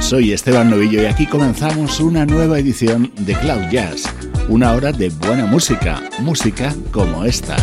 Soy Esteban Novillo y aquí comenzamos una nueva edición de Cloud Jazz, una hora de buena música, música como esta.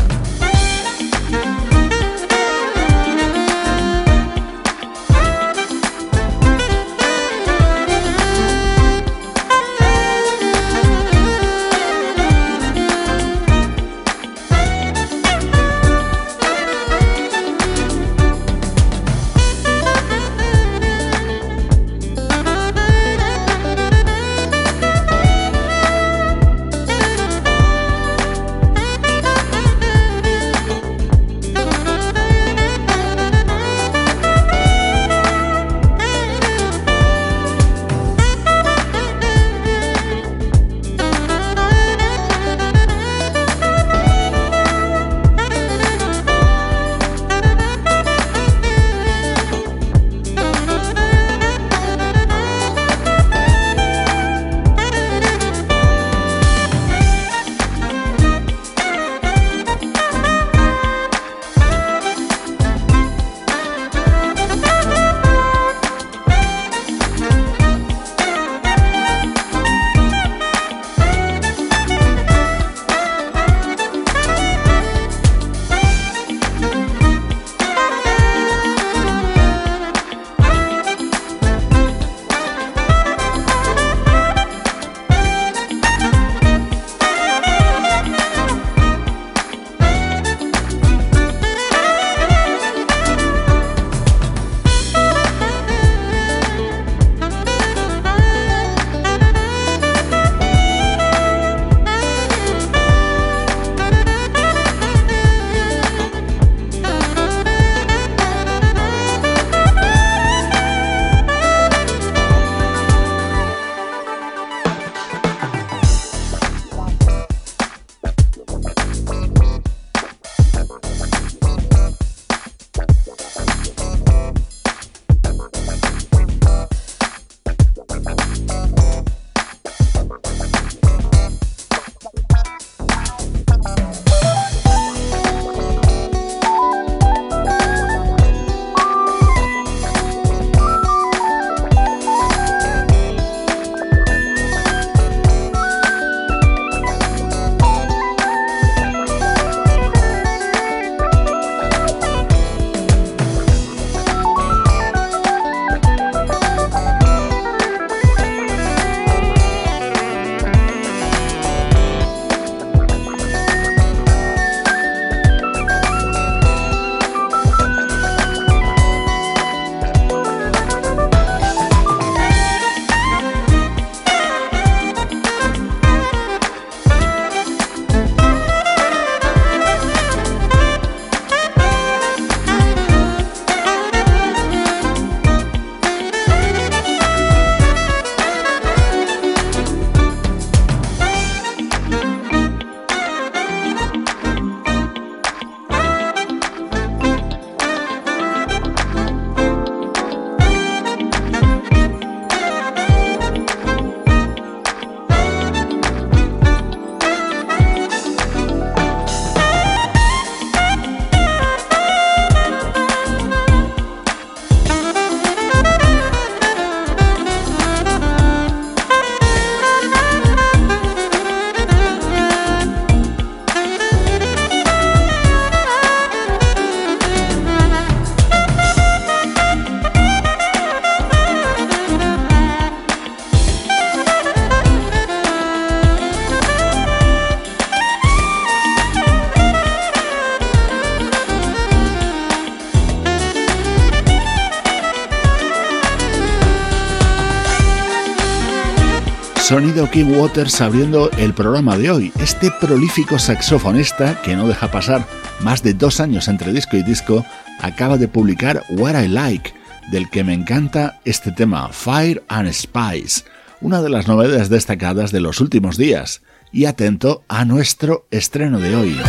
Sonido King Waters abriendo el programa de hoy. Este prolífico saxofonista, que no deja pasar más de dos años entre disco y disco, acaba de publicar What I Like, del que me encanta este tema, Fire and Spice, una de las novedades destacadas de los últimos días. Y atento a nuestro estreno de hoy.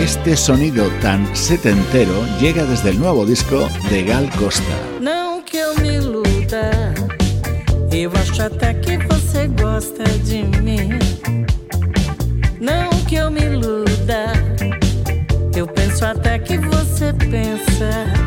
Este sonido tan setentero llega desde el nuevo disco de Gal Costa. Eu acho até que você gosta de mim. Não que eu me iluda, eu penso até que você pensa.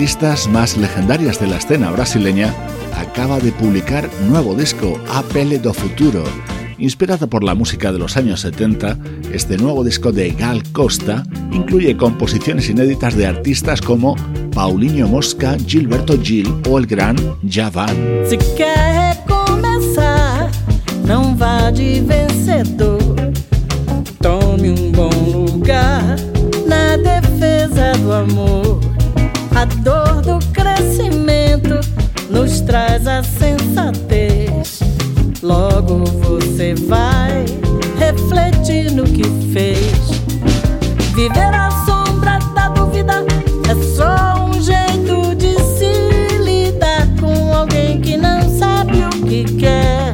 Artistas más legendarias de la escena brasileña, acaba de publicar nuevo disco, Apele do Futuro. Inspirado por la música de los años 70, este nuevo disco de Gal Costa incluye composiciones inéditas de artistas como Paulinho Mosca, Gilberto Gil o el gran Javan. Quer começar vá de vencedor. Tome um bom lugar na defesa do amor. A dor do crescimento nos traz a sensatez. Logo você vai refletir no que fez. Viver a sombra da dúvida é só um jeito de se lidar com alguém que não sabe o que quer.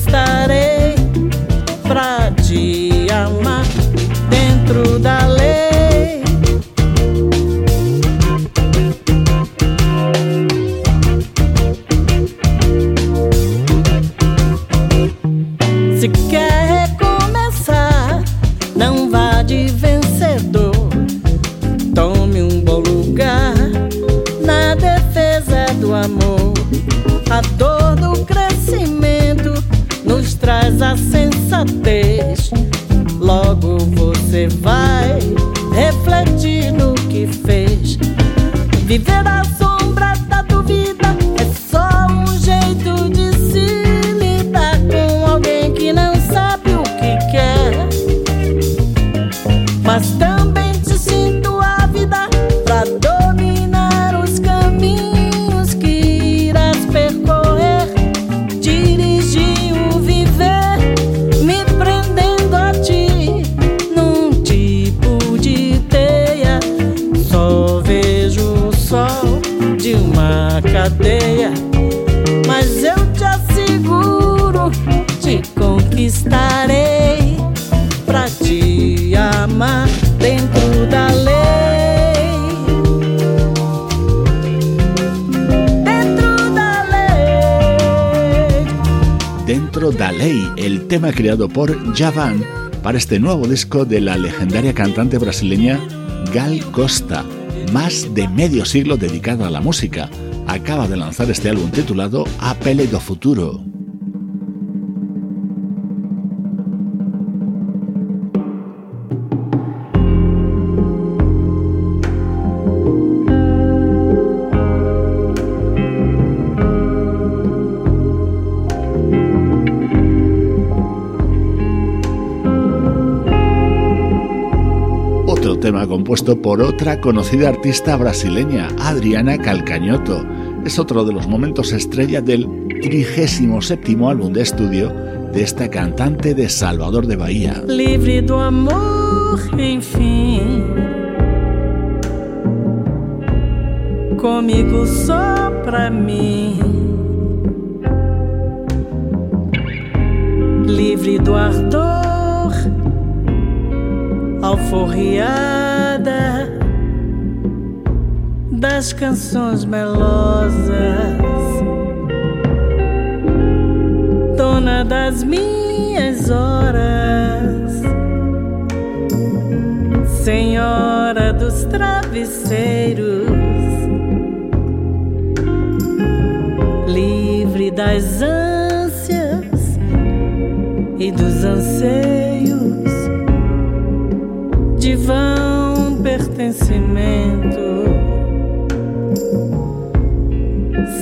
Conquistarei pra te amar dentro da lei. Tema creado por Javan para este nuevo disco de la legendaria cantante brasileña Gal Costa, más de medio siglo dedicada a la música. Acaba de lanzar este álbum titulado A Pele do Futuro. Compuesto por otra conocida artista brasileña, Adriana Calcañoto. Es otro de los momentos estrella del 37 álbum de estudio de esta cantante de Salvador de Bahía. livre do amor, enfim. Comigo só pra mim. Livre do ardor, alforriada das canções melosas. Dona das minhas horas, senhora dos travesseiros, livre das ânsias e dos anseios pertencimento,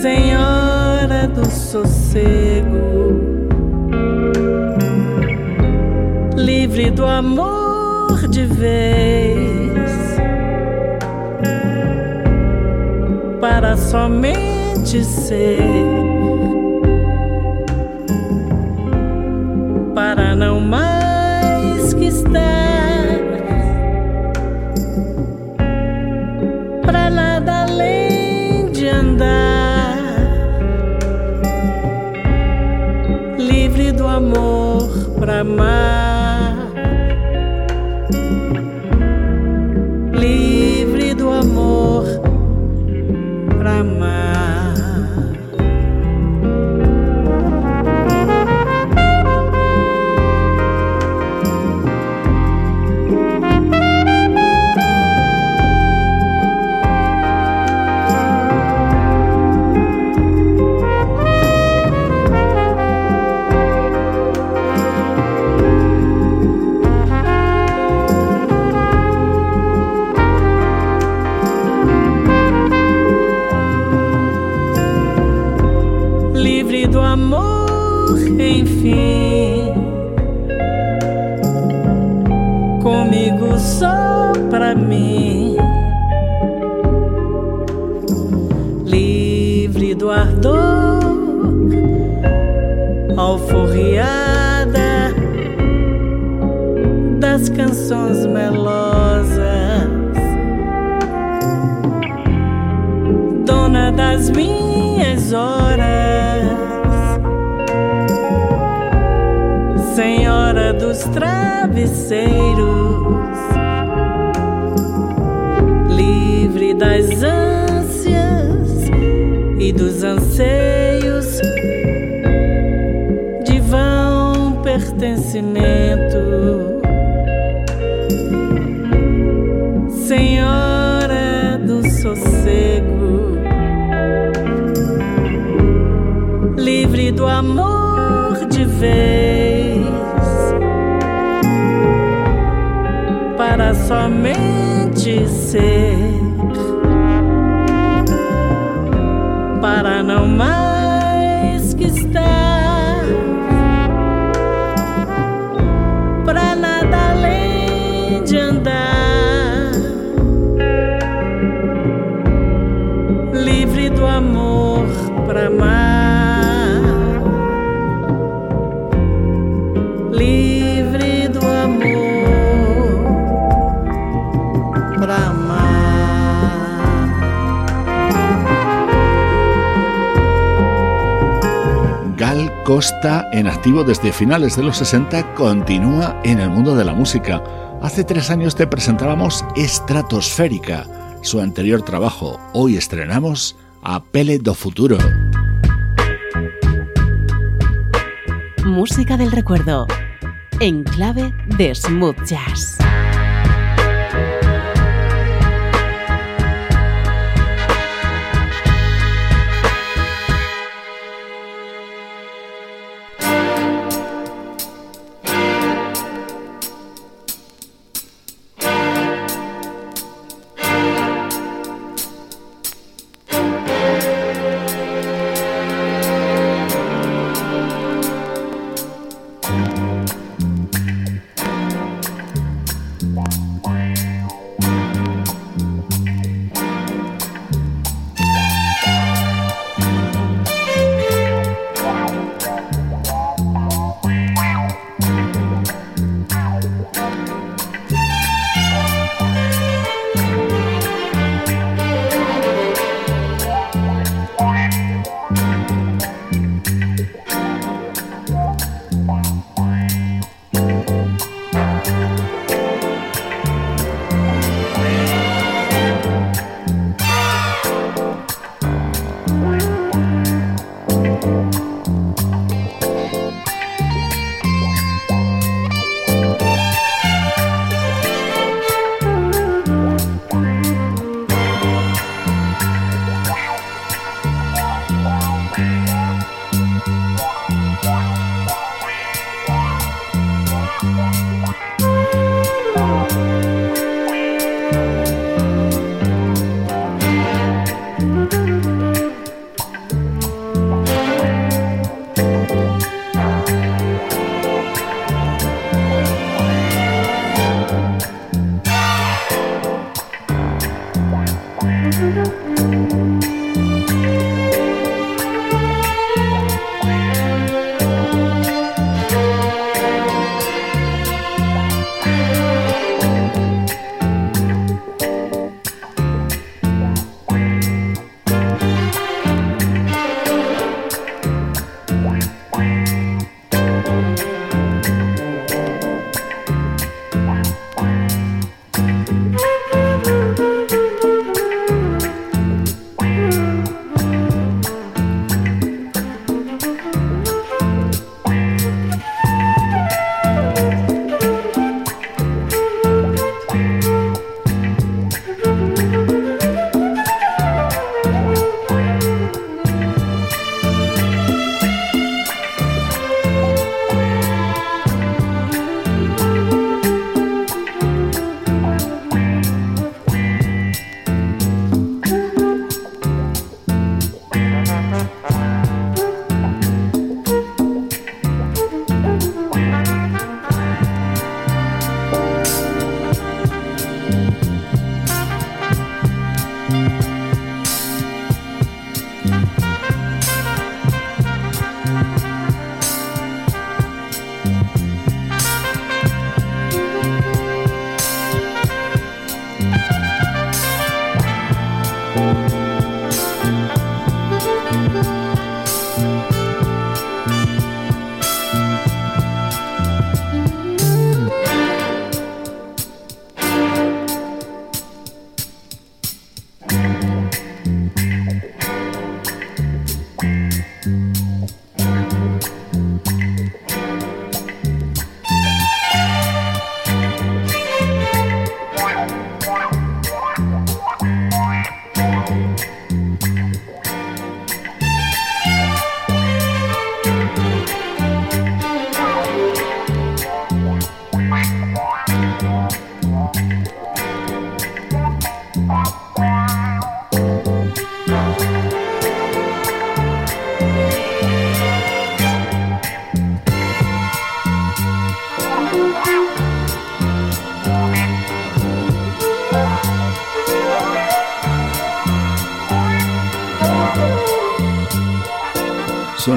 senhora do sossego. livre do amor de vez, para somente ser, para não mais amor para amar. Para somente ser, para não mais Costa, en activo desde finales de los 60, continúa en el mundo de la música. Hace tres años te presentábamos Estratosférica, su anterior trabajo. Hoy estrenamos a Pele do Futuro. Música del recuerdo, en clave de smooth jazz.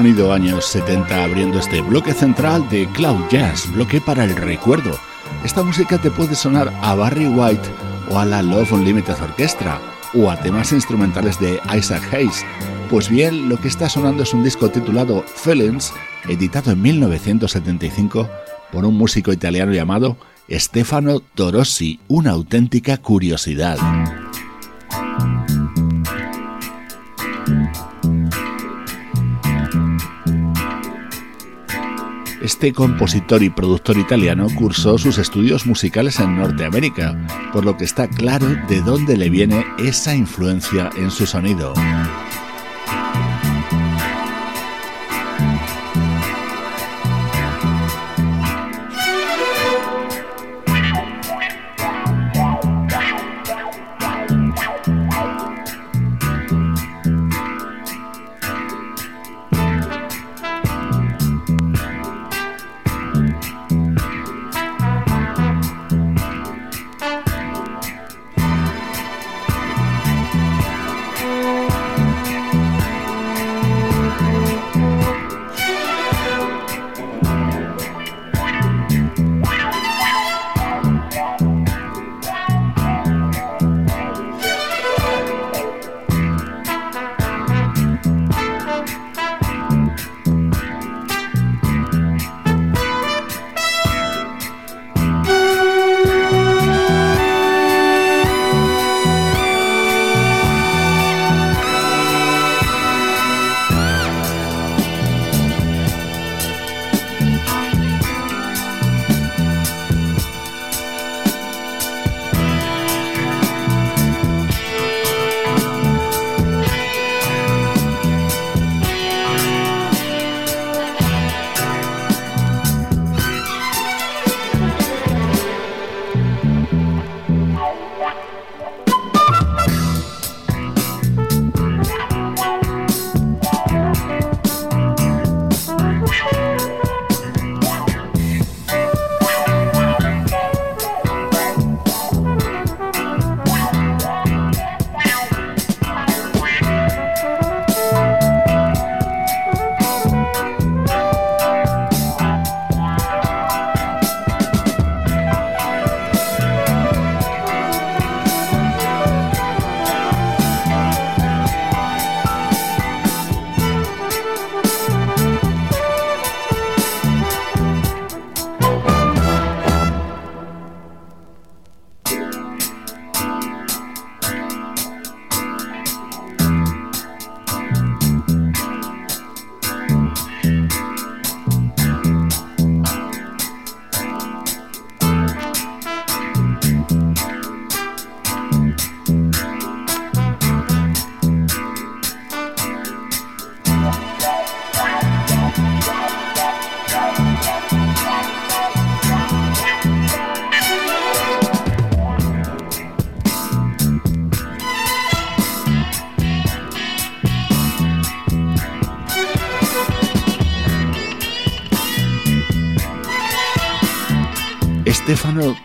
Sonido años 70 abriendo este bloque central de Cloud Jazz, bloque para el recuerdo. Esta música te puede sonar a Barry White o a la Love Unlimited Orchestra o a temas instrumentales de Isaac Hayes. Pues bien, lo que está sonando es un disco titulado Feelings, editado en 1975 por un músico italiano llamado Stefano Torossi, una auténtica curiosidad. Este compositor y productor italiano cursó sus estudios musicales en Norteamérica, por lo que está claro de dónde le viene esa influencia en su sonido.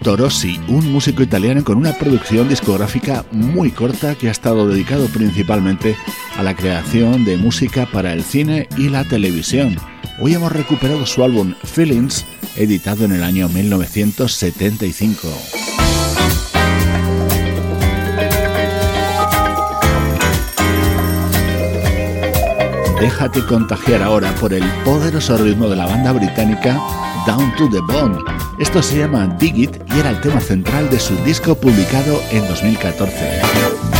Torossi, un músico italiano con una producción discográfica muy corta que ha estado dedicado principalmente a la creación de música para el cine y la televisión. Hoy hemos recuperado su álbum Feelings, editado en el año 1975. Déjate contagiar ahora por el poderoso ritmo de la banda británica Down to the Bone. Esto se llama Dig It y era el tema central de su disco publicado en 2014.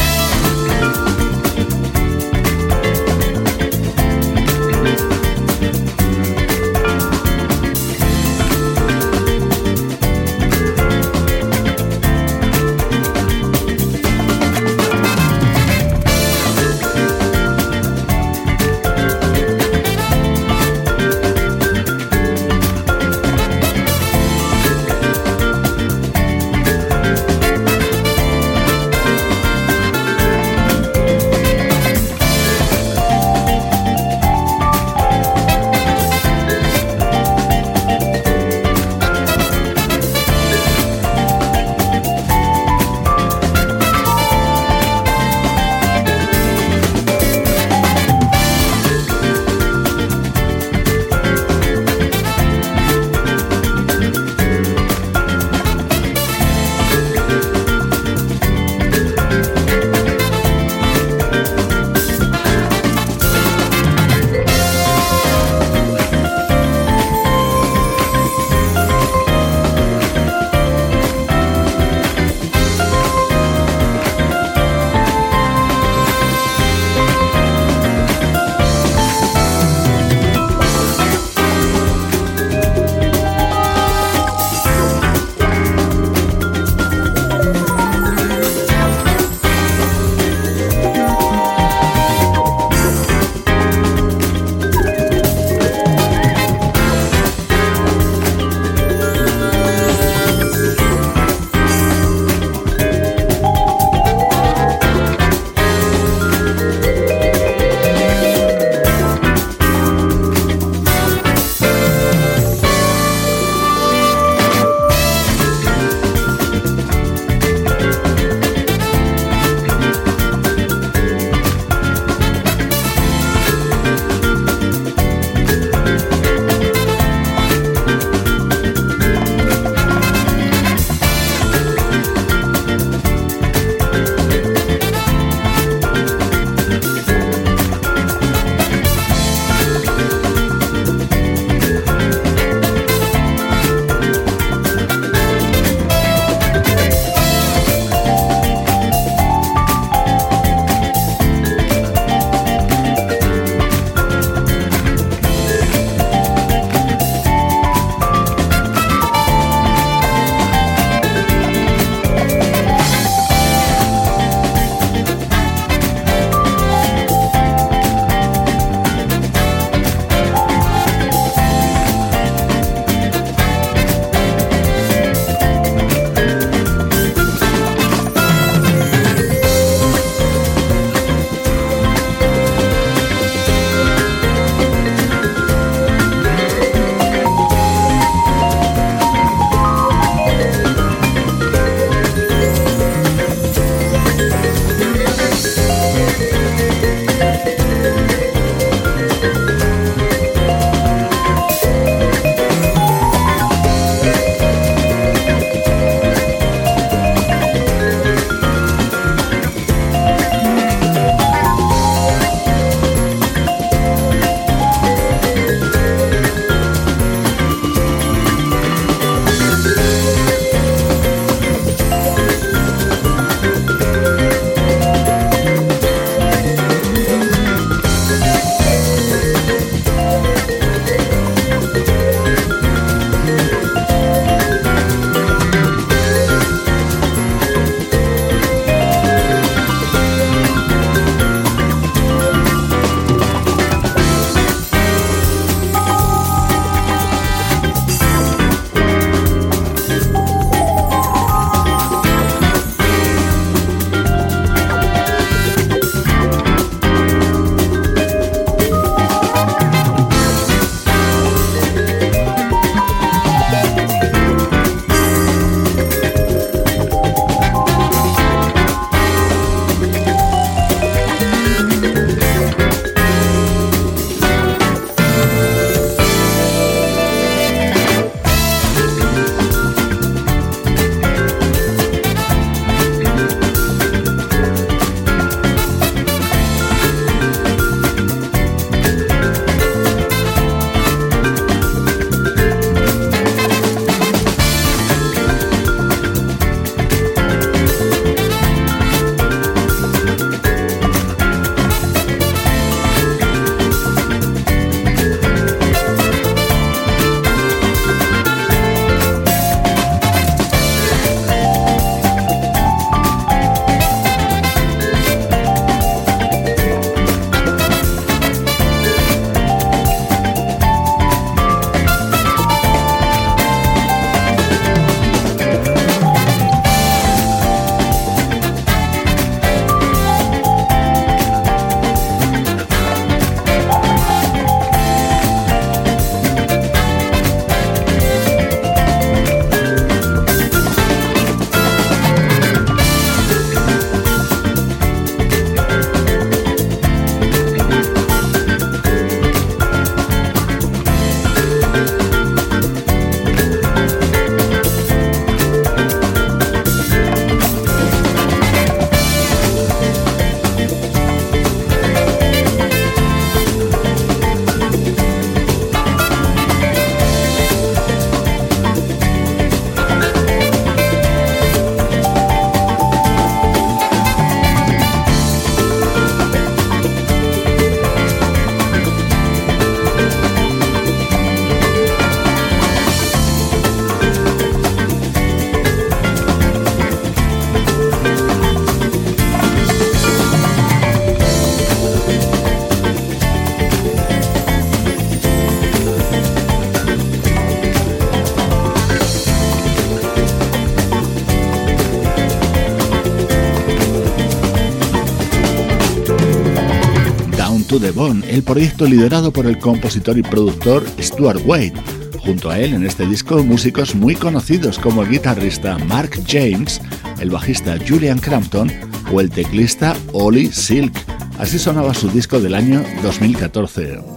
The Bone, el proyecto liderado por el compositor y productor Stuart Wade. Junto a él en este disco músicos muy conocidos como el guitarrista Mark James, el bajista Julian Crampton o el teclista Ollie Silk. Así sonaba su disco del año 2014.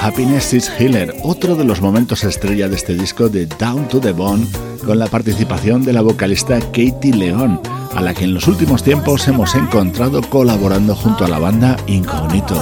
Happiness is Healer, otro de los momentos estrella de este disco de Down to the Bone, con la participación de la vocalista Katie León, a la que en los últimos tiempos hemos encontrado colaborando junto a la banda Incognito.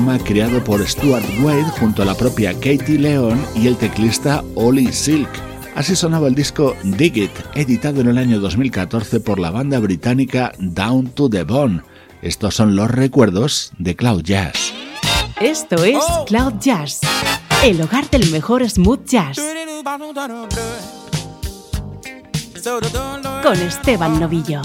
Tema creado por Stuart Wade junto a la propia Katie Leon y el teclista Ollie Silk. Así sonaba el disco Dig It, editado en el año 2014 por la banda británica Down to the Bone. Estos son los recuerdos de Cloud Jazz. Esto es oh. Cloud Jazz, el hogar del mejor smooth jazz. Con Esteban Novillo.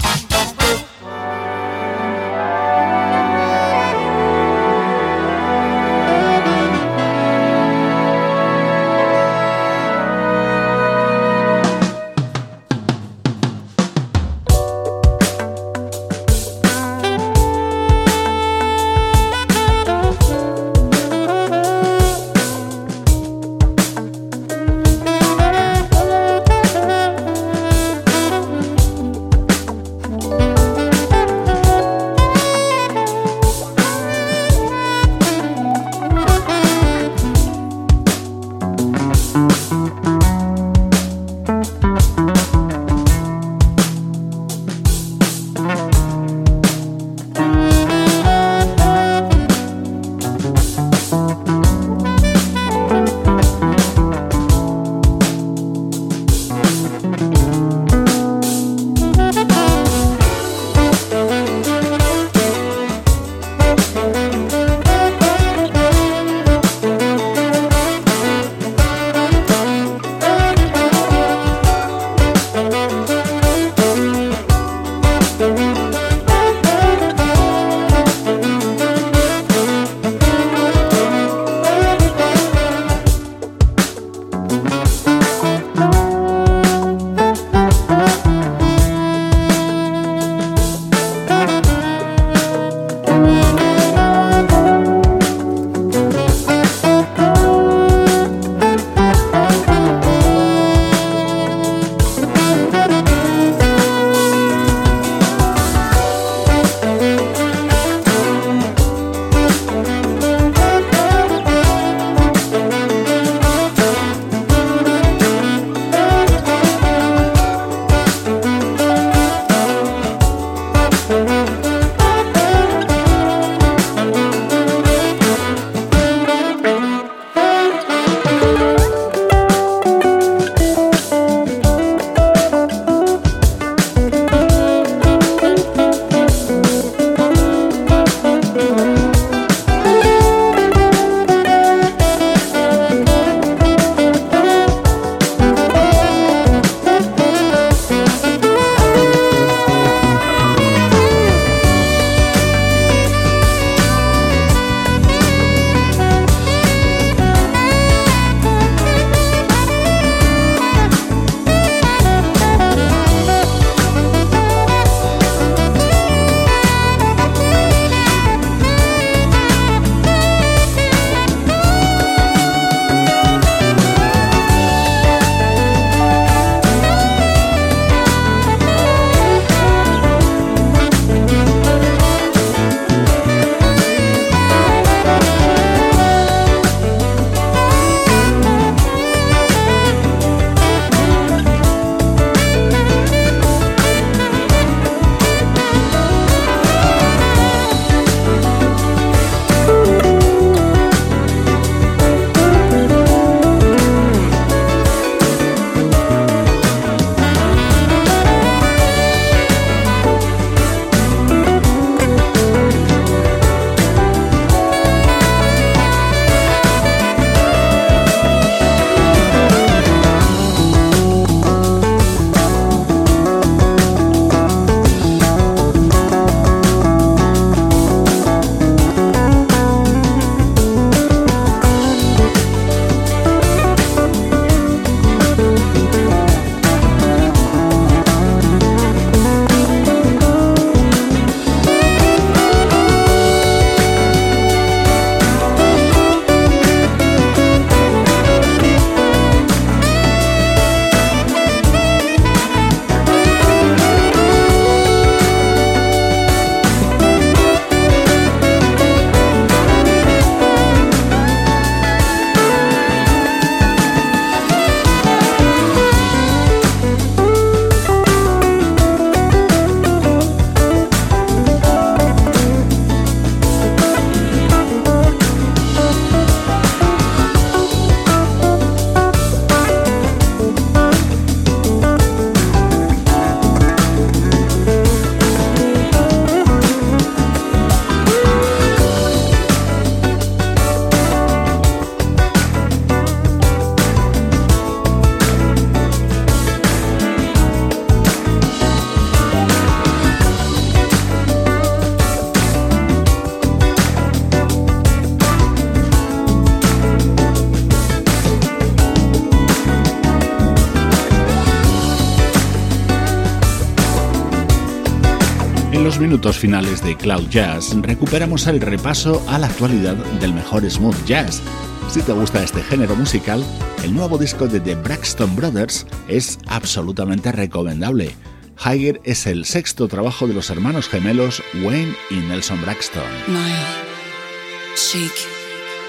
Minutos finales de Cloud Jazz recuperamos el repaso a la actualidad del mejor smooth jazz. Si te gusta este género musical, el nuevo disco de The Braxton Brothers es absolutamente recomendable. Higher es el sexto trabajo de los hermanos gemelos Wayne y Nelson Braxton.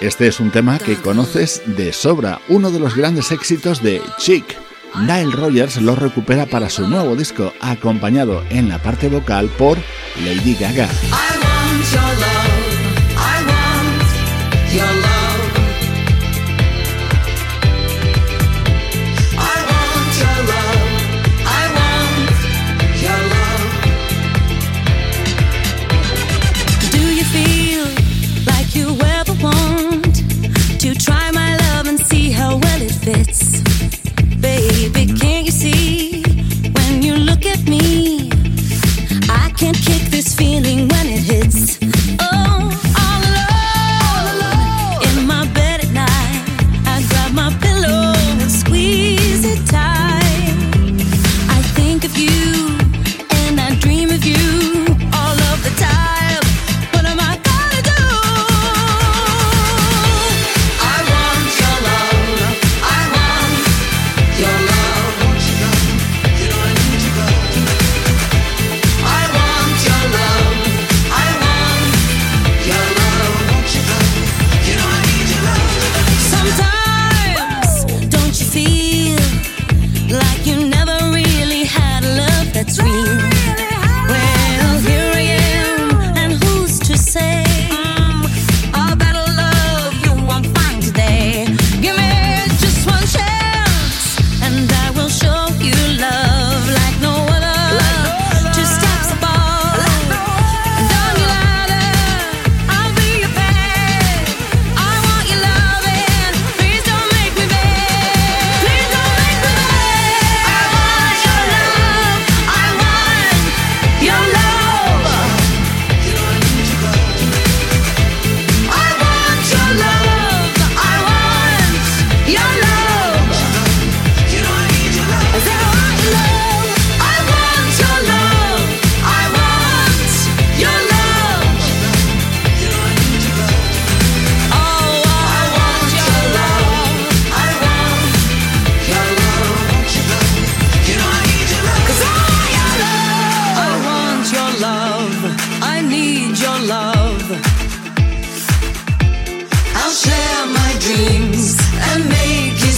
Este es un tema que conoces de sobra, uno de los grandes éxitos de Chic. Nile Rogers lo recupera para su nuevo disco, acompañado en la parte vocal por Lady Gaga. I want your love. I want your love. I want your love. I want your love. Do you feel like you ever want to try my love and see how well it fits? Baby, can't you see when you look at me? I can't feeling when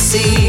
see.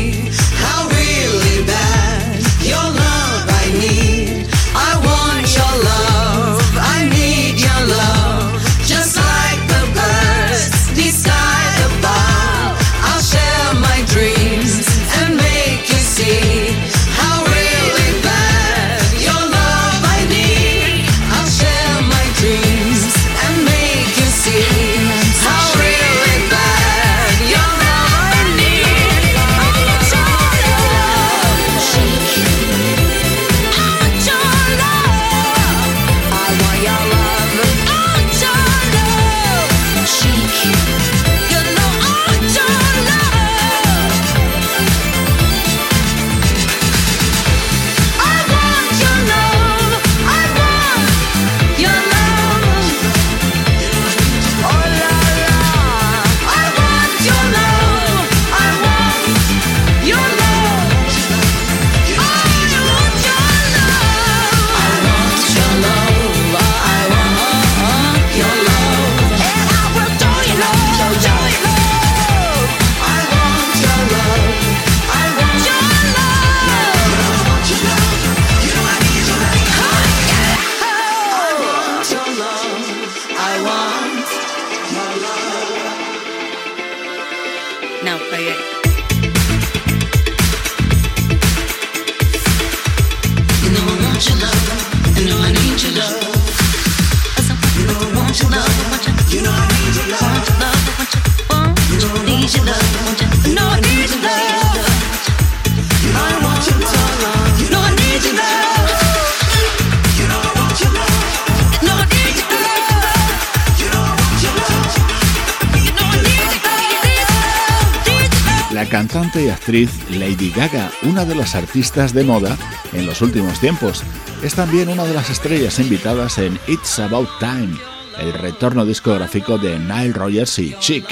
Cantante y actriz Lady Gaga, una de las artistas de moda en los últimos tiempos. Es también una de las estrellas invitadas en It's About Time, el retorno discográfico de Nile Rogers y Chick,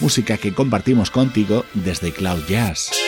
música que compartimos contigo desde Cloud Jazz.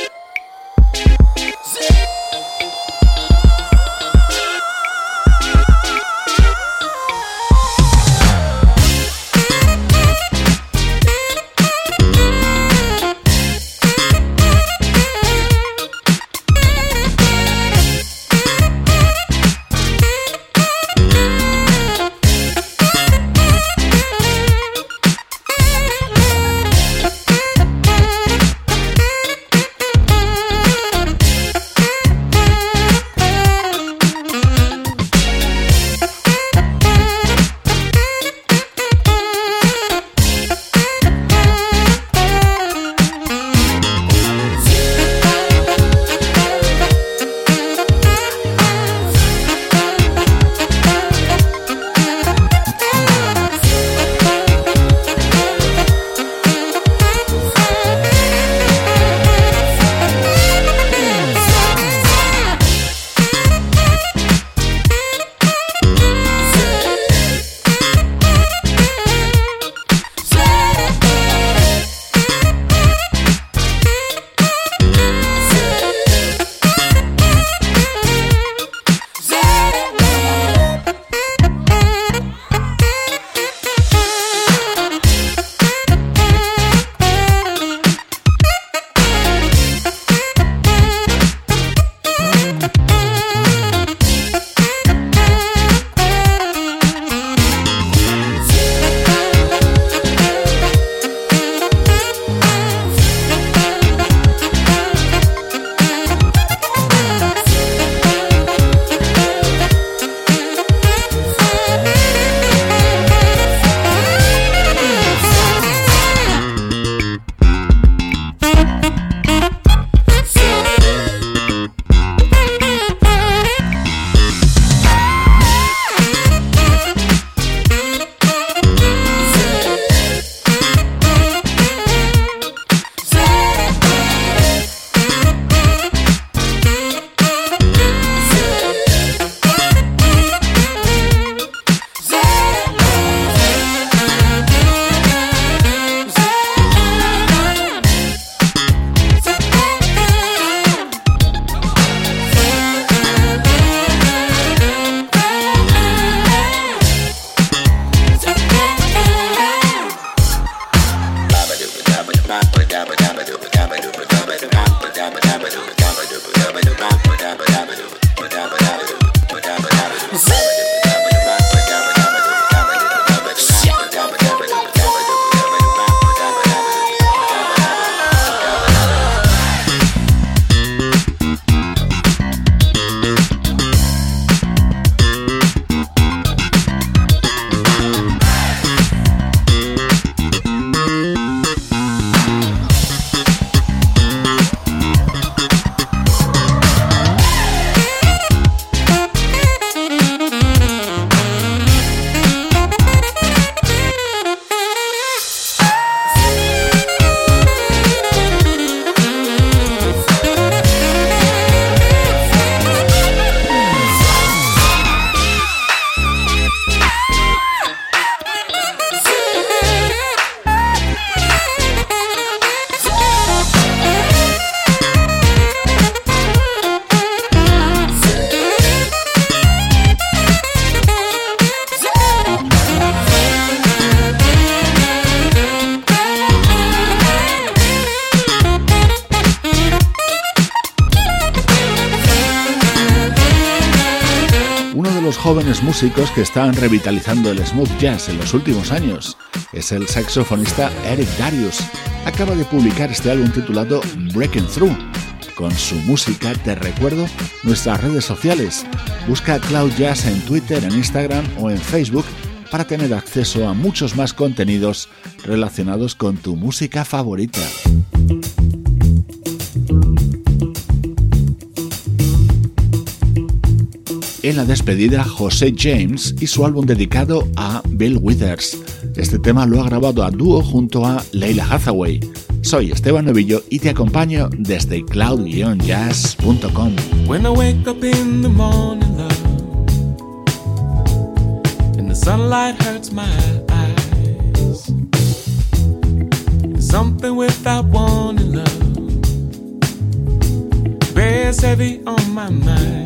Músicos que están revitalizando el smooth jazz en los últimos años. Es el saxofonista Eric Darius. Acaba de publicar este álbum titulado Breaking Through. Con su música te recuerdo nuestras redes sociales. Busca Cloud Jazz en Twitter, en Instagram o en Facebook para tener acceso a muchos más contenidos relacionados con tu música favorita. En la despedida José James y su álbum dedicado a Bill Withers. Este tema lo ha grabado a dúo junto a Leila Hathaway. Soy Esteban Novillo y te acompaño desde cloud-jazz.com. I the and the sunlight hurts my eyes, something without warning, love, bears heavy on my mind.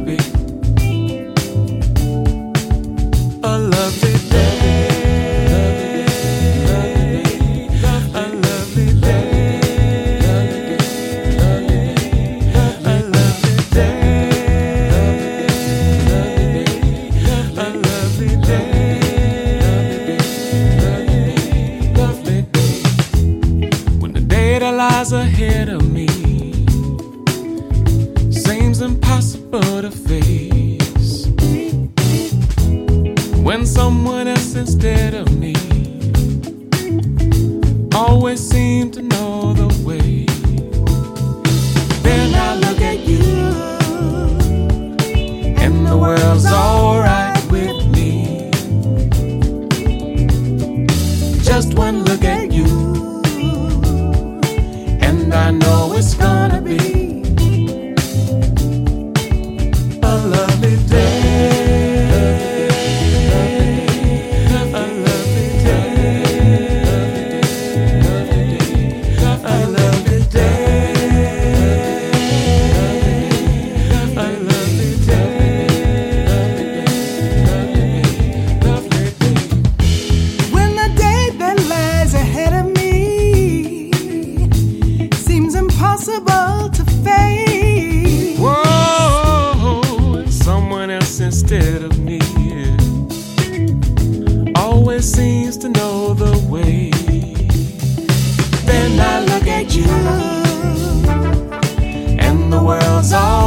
seems to know the way. Then I look at you, and the world's all.